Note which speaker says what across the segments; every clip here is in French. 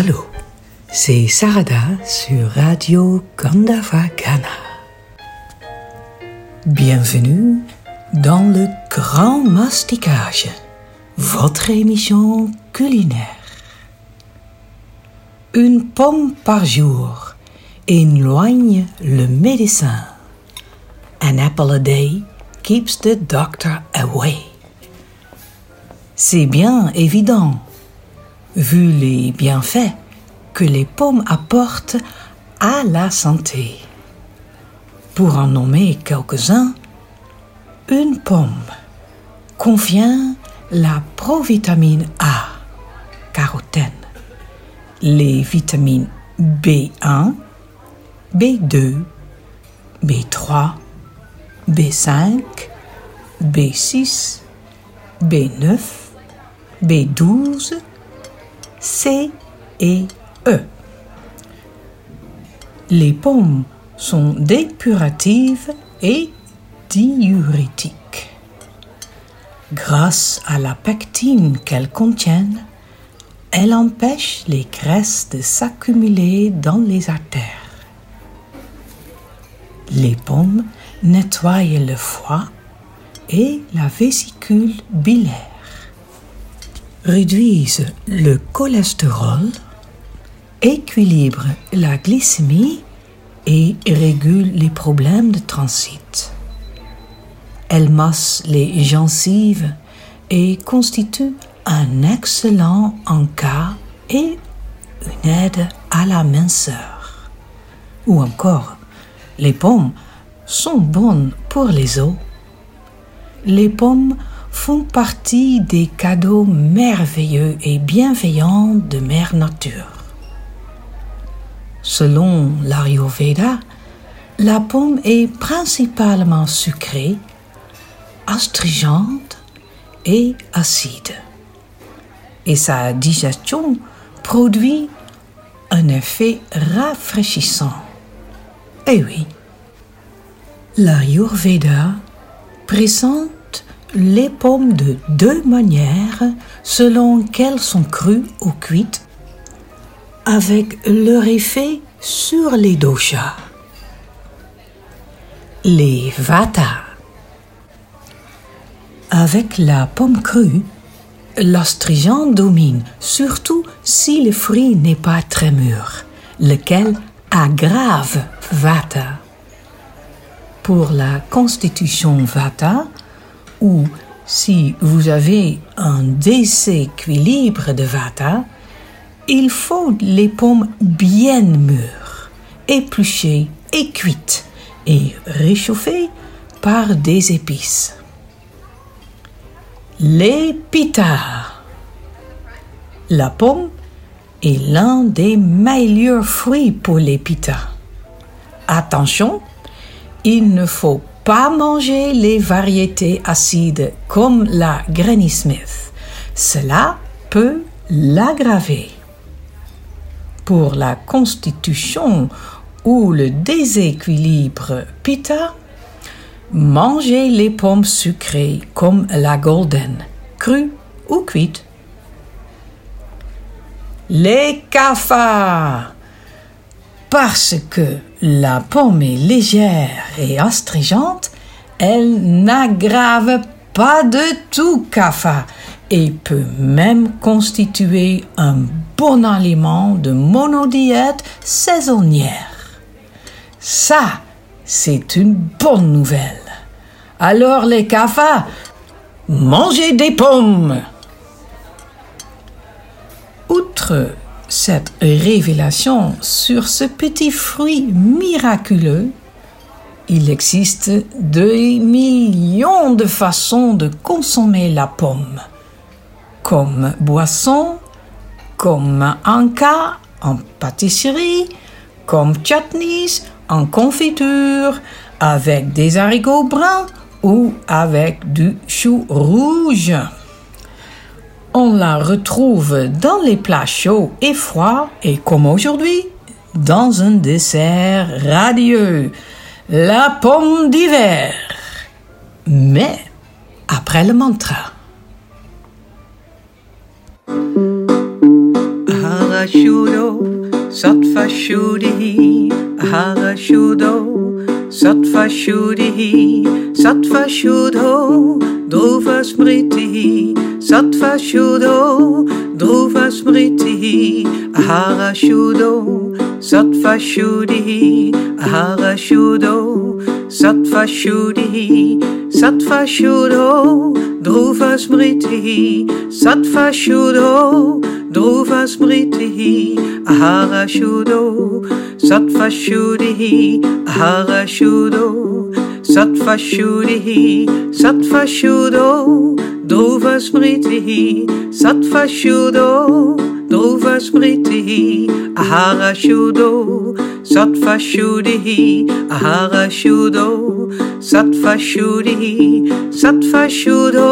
Speaker 1: Allô, c'est Sarada sur Radio Gandava Ghana. Bienvenue dans le Grand Masticage, votre émission culinaire. Une pomme par jour éloigne le médecin. An apple a day keeps the doctor away. C'est bien évident, vu les bienfaits que les pommes apportent à la santé. Pour en nommer quelques-uns, une pomme contient la provitamine A, carotène, les vitamines B1, B2, B3, B5, B6, B9, B12, C et E. Les pommes sont dépuratives et diurétiques. Grâce à la pectine qu'elles contiennent, elles empêchent les graisses de s'accumuler dans les artères. Les pommes nettoient le foie et la vésicule biliaire réduisent le cholestérol, équilibrent la glycémie et régulent les problèmes de transit. Elles massent les gencives et constituent un excellent encas et une aide à la minceur. Ou encore, les pommes sont bonnes pour les os. Les pommes font partie des cadeaux merveilleux et bienveillants de Mère Nature. Selon l'Ayurveda, la pomme est principalement sucrée, astringente et acide. Et sa digestion produit un effet rafraîchissant. Eh oui, l'Ayurveda présente les pommes de deux manières selon qu'elles sont crues ou cuites, avec leur effet sur les doshas. Les vata. Avec la pomme crue, l'astringent domine, surtout si le fruit n'est pas très mûr, lequel aggrave vata. Pour la constitution vata, ou si vous avez un déséquilibre de vata, il faut les pommes bien mûres, épluchées et cuites et réchauffées par des épices. Les pitta. La pomme est l'un des meilleurs fruits pour les pitta. Attention, il ne faut pas manger les variétés acides comme la Granny Smith. Cela peut l'aggraver. Pour la constitution ou le déséquilibre pita, mangez les pommes sucrées comme la golden, crues ou cuites. Les cafards parce que la pomme est légère et astringente, elle n'aggrave pas de tout CAFA et peut même constituer un bon aliment de monodiète saisonnière. Ça, c'est une bonne nouvelle. Alors les CAFA, mangez des pommes. Cette révélation sur ce petit fruit miraculeux, il existe des millions de façons de consommer la pomme, comme boisson, comme cas en pâtisserie, comme chutneys en confiture, avec des haricots bruns ou avec du chou rouge on la retrouve dans les plats chauds et froids et comme aujourd'hui, dans un dessert radieux, la pomme d'hiver. Mais après le mantra. Shuddhi Ahara Dhruva Smriti Sattva Shuddho Dhruva Smriti Ahara Shuddho Sattva Shuddhi Ahara Shuddho Sattva Shuddhi Smriti Smriti Ahara Ahara Sattva-shuddhihi, sattva-shuddo, dhruva-smritihi, sattva-shuddo, dhruva-smritihi, ahara-shuddo, sattva-shuddhihi, ahara-shuddo, sattva-shuddhihi, sattva-shuddo,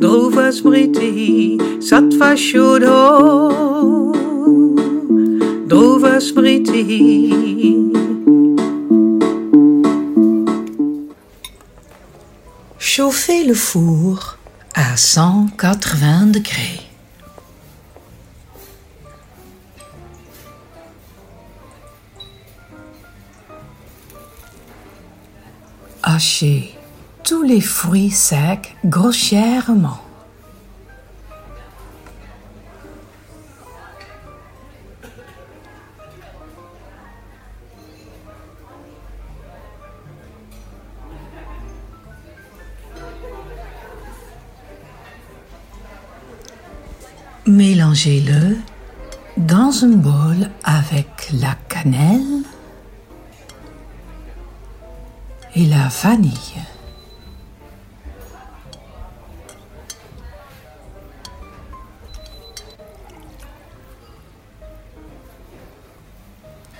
Speaker 1: dhruva-smritihi, sattva-shuddo, dhruva-smritihi. Chauffez le four à 180 degrés. Hachez tous les fruits secs grossièrement. Mélangez-le dans un bol avec la cannelle et la vanille.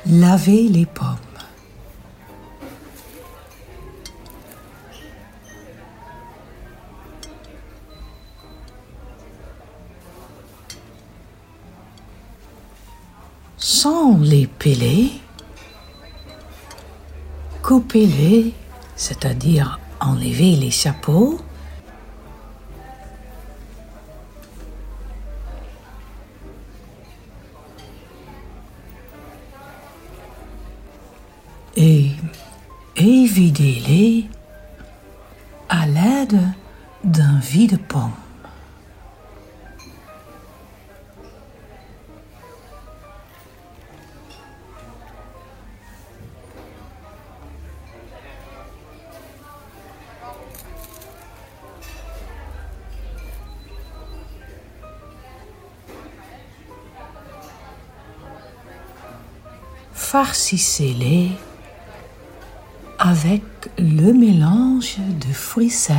Speaker 1: Lavez les pommes. Sans les peler, coupez-les, c'est-à-dire enlevez les chapeaux. Et évidez-les à l'aide d'un vide-pomme. Farcissez-les avec le mélange de fruits secs.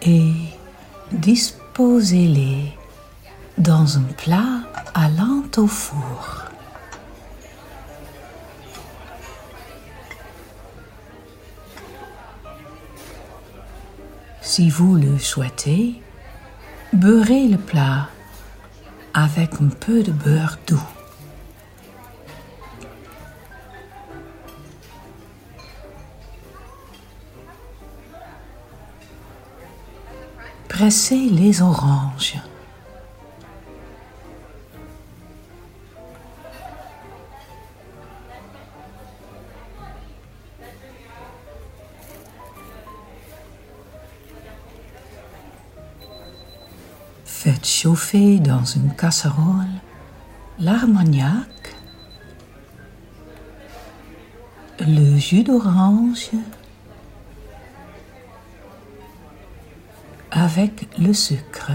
Speaker 1: Et disposez-les dans un plat allant au four. Si vous le souhaitez, beurrez le plat avec un peu de beurre doux. Pressez les oranges. Faites chauffer dans une casserole l'armagnac, le jus d'orange avec le sucre.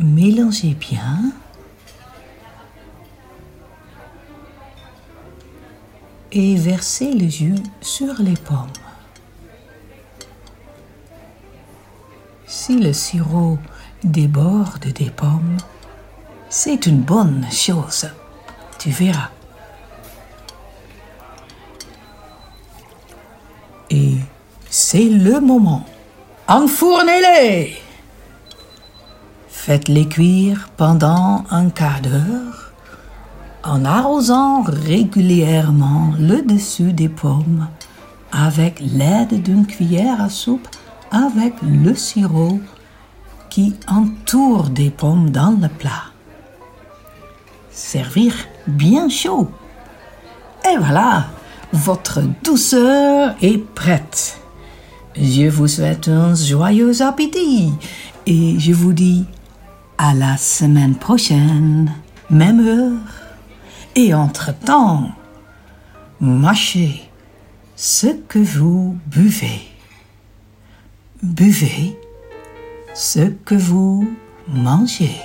Speaker 1: Mélangez bien. et versez les yeux sur les pommes. Si le sirop déborde des pommes, c'est une bonne chose, tu verras. Et c'est le moment. Enfournez-les! Faites-les cuire pendant un quart d'heure en arrosant régulièrement le dessus des pommes avec l'aide d'une cuillère à soupe avec le sirop qui entoure des pommes dans le plat. Servir bien chaud. Et voilà, votre douceur est prête. Je vous souhaite un joyeux appétit et je vous dis à la semaine prochaine, même heure. Et entre-temps, mâchez ce que vous buvez. Buvez ce que vous mangez.